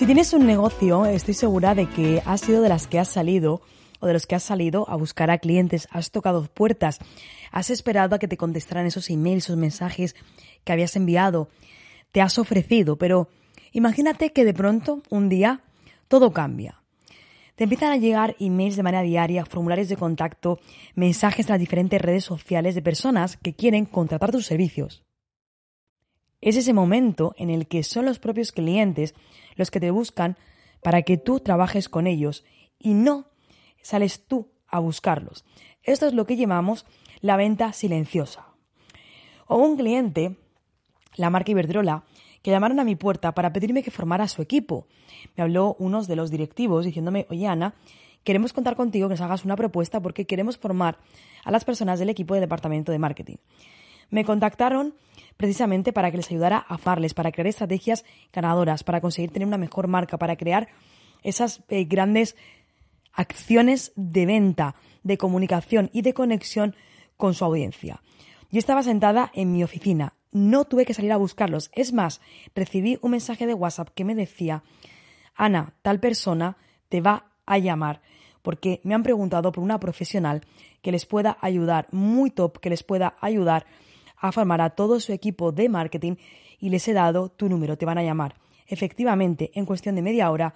Si tienes un negocio, estoy segura de que has sido de las que has salido o de los que has salido a buscar a clientes, has tocado puertas, has esperado a que te contestaran esos emails, esos mensajes que habías enviado, te has ofrecido, pero imagínate que de pronto, un día, todo cambia. Te empiezan a llegar emails de manera diaria, formularios de contacto, mensajes de las diferentes redes sociales de personas que quieren contratar tus servicios. Es ese momento en el que son los propios clientes los que te buscan para que tú trabajes con ellos y no sales tú a buscarlos. Esto es lo que llamamos la venta silenciosa. O un cliente, la marca Iberdrola, que llamaron a mi puerta para pedirme que formara su equipo. Me habló uno de los directivos diciéndome, oye Ana, queremos contar contigo que nos hagas una propuesta porque queremos formar a las personas del equipo de departamento de marketing. Me contactaron precisamente para que les ayudara a farles, para crear estrategias ganadoras, para conseguir tener una mejor marca, para crear esas eh, grandes acciones de venta, de comunicación y de conexión con su audiencia. Yo estaba sentada en mi oficina, no tuve que salir a buscarlos. Es más, recibí un mensaje de WhatsApp que me decía, Ana, tal persona te va a llamar porque me han preguntado por una profesional que les pueda ayudar, muy top, que les pueda ayudar a formar a todo su equipo de marketing y les he dado tu número, te van a llamar. Efectivamente, en cuestión de media hora,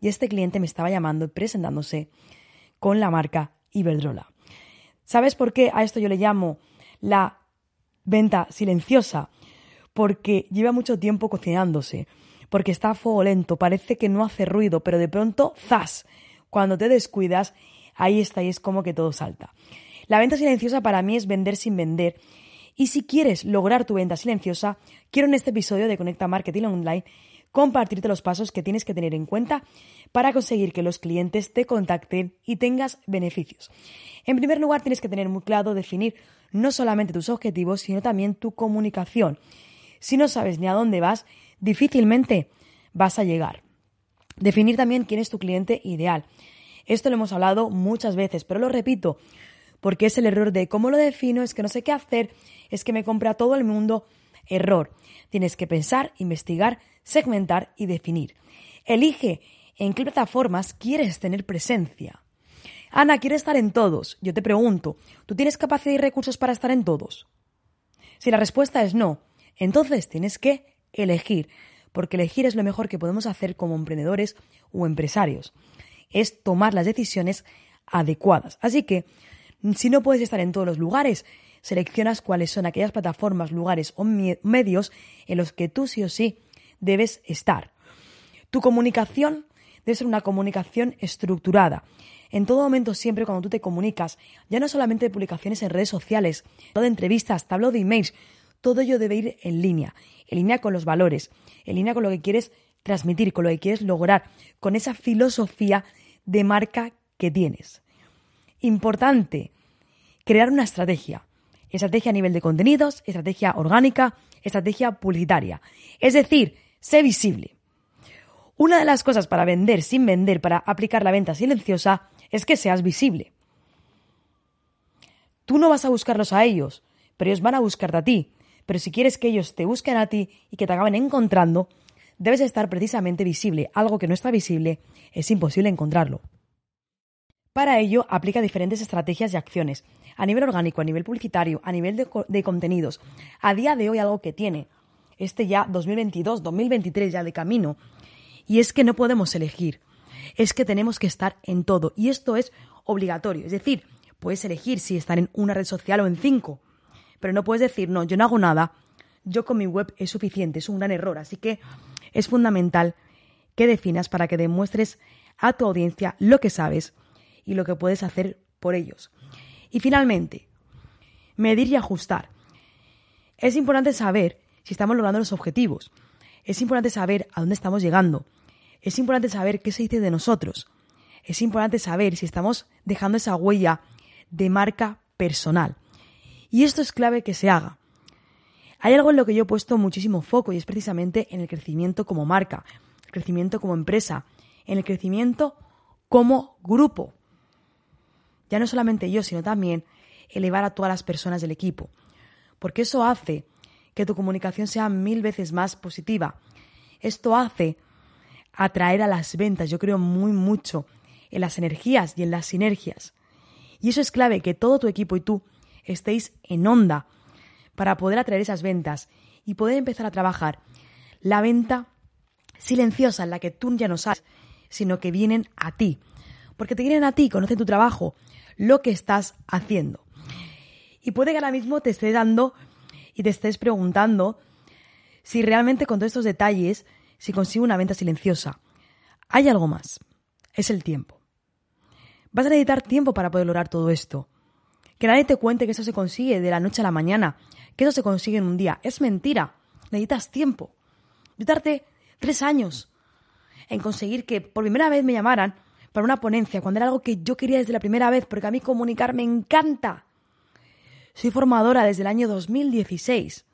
y este cliente me estaba llamando y presentándose con la marca Iberdrola. ¿Sabes por qué a esto yo le llamo la venta silenciosa? Porque lleva mucho tiempo cocinándose, porque está a fuego lento, parece que no hace ruido, pero de pronto, ¡zas! Cuando te descuidas, ahí está y es como que todo salta. La venta silenciosa para mí es vender sin vender y si quieres lograr tu venta silenciosa, quiero en este episodio de Conecta Marketing Online compartirte los pasos que tienes que tener en cuenta para conseguir que los clientes te contacten y tengas beneficios. En primer lugar, tienes que tener muy claro definir no solamente tus objetivos, sino también tu comunicación. Si no sabes ni a dónde vas, difícilmente vas a llegar. Definir también quién es tu cliente ideal. Esto lo hemos hablado muchas veces, pero lo repito, porque es el error de cómo lo defino, es que no sé qué hacer, es que me compra todo el mundo. Error. Tienes que pensar, investigar, segmentar y definir. Elige en qué plataformas quieres tener presencia. Ana, ¿quieres estar en todos? Yo te pregunto, ¿tú tienes capacidad y recursos para estar en todos? Si la respuesta es no, entonces tienes que elegir, porque elegir es lo mejor que podemos hacer como emprendedores o empresarios. Es tomar las decisiones adecuadas. Así que si no puedes estar en todos los lugares, seleccionas cuáles son aquellas plataformas, lugares o medios en los que tú sí o sí debes estar. Tu comunicación debe ser una comunicación estructurada. En todo momento, siempre cuando tú te comunicas, ya no solamente de publicaciones en redes sociales, de entrevistas, tablo de emails, todo ello debe ir en línea, en línea con los valores, en línea con lo que quieres transmitir, con lo que quieres lograr, con esa filosofía de marca que tienes. Importante, crear una estrategia. Estrategia a nivel de contenidos, estrategia orgánica, estrategia publicitaria. Es decir, sé visible. Una de las cosas para vender sin vender, para aplicar la venta silenciosa, es que seas visible. Tú no vas a buscarlos a ellos, pero ellos van a buscarte a ti. Pero si quieres que ellos te busquen a ti y que te acaben encontrando, debes estar precisamente visible. Algo que no está visible es imposible encontrarlo. Para ello, aplica diferentes estrategias y acciones, a nivel orgánico, a nivel publicitario, a nivel de, de contenidos. A día de hoy algo que tiene, este ya 2022, 2023 ya de camino, y es que no podemos elegir, es que tenemos que estar en todo, y esto es obligatorio, es decir, puedes elegir si estar en una red social o en cinco, pero no puedes decir, no, yo no hago nada, yo con mi web es suficiente, es un gran error, así que es fundamental que definas para que demuestres a tu audiencia lo que sabes y lo que puedes hacer por ellos. Y finalmente, medir y ajustar. Es importante saber si estamos logrando los objetivos. Es importante saber a dónde estamos llegando. Es importante saber qué se dice de nosotros. Es importante saber si estamos dejando esa huella de marca personal. Y esto es clave que se haga. Hay algo en lo que yo he puesto muchísimo foco y es precisamente en el crecimiento como marca, el crecimiento como empresa, en el crecimiento como grupo. Ya no solamente yo, sino también elevar a todas las personas del equipo. Porque eso hace que tu comunicación sea mil veces más positiva. Esto hace atraer a las ventas. Yo creo muy mucho en las energías y en las sinergias. Y eso es clave, que todo tu equipo y tú estéis en onda para poder atraer esas ventas y poder empezar a trabajar la venta silenciosa en la que tú ya no sabes, sino que vienen a ti. Porque te vienen a ti, conocen tu trabajo, lo que estás haciendo. Y puede que ahora mismo te esté dando y te estés preguntando si realmente con todos estos detalles, si consigo una venta silenciosa. Hay algo más. Es el tiempo. Vas a necesitar tiempo para poder lograr todo esto. Que nadie te cuente que eso se consigue de la noche a la mañana, que eso se consigue en un día. Es mentira. Necesitas tiempo. Yo tardé tres años en conseguir que por primera vez me llamaran para una ponencia, cuando era algo que yo quería desde la primera vez, porque a mí comunicar me encanta. Soy formadora desde el año 2016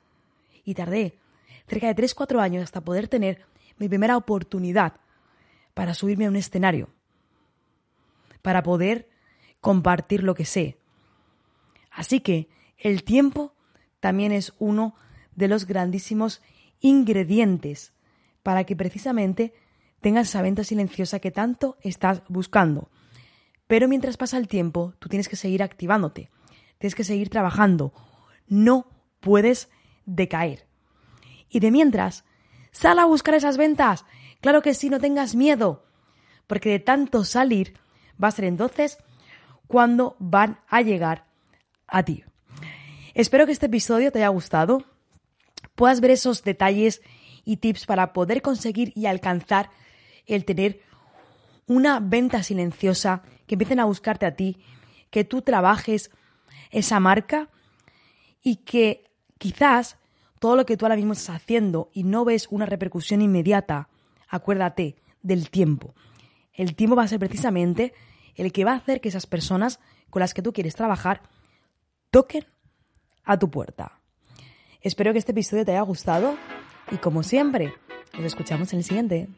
y tardé cerca de 3-4 años hasta poder tener mi primera oportunidad para subirme a un escenario, para poder compartir lo que sé. Así que el tiempo también es uno de los grandísimos ingredientes para que precisamente tengas esa venta silenciosa que tanto estás buscando. Pero mientras pasa el tiempo, tú tienes que seguir activándote tienes que seguir trabajando. No puedes decaer. Y de mientras, sal a buscar esas ventas. Claro que sí, no tengas miedo. Porque de tanto salir, va a ser entonces cuando van a llegar a ti. Espero que este episodio te haya gustado. Puedas ver esos detalles y tips para poder conseguir y alcanzar el tener una venta silenciosa, que empiecen a buscarte a ti, que tú trabajes esa marca y que quizás todo lo que tú ahora mismo estás haciendo y no ves una repercusión inmediata, acuérdate del tiempo. El tiempo va a ser precisamente el que va a hacer que esas personas con las que tú quieres trabajar toquen a tu puerta. Espero que este episodio te haya gustado y como siempre, nos escuchamos en el siguiente.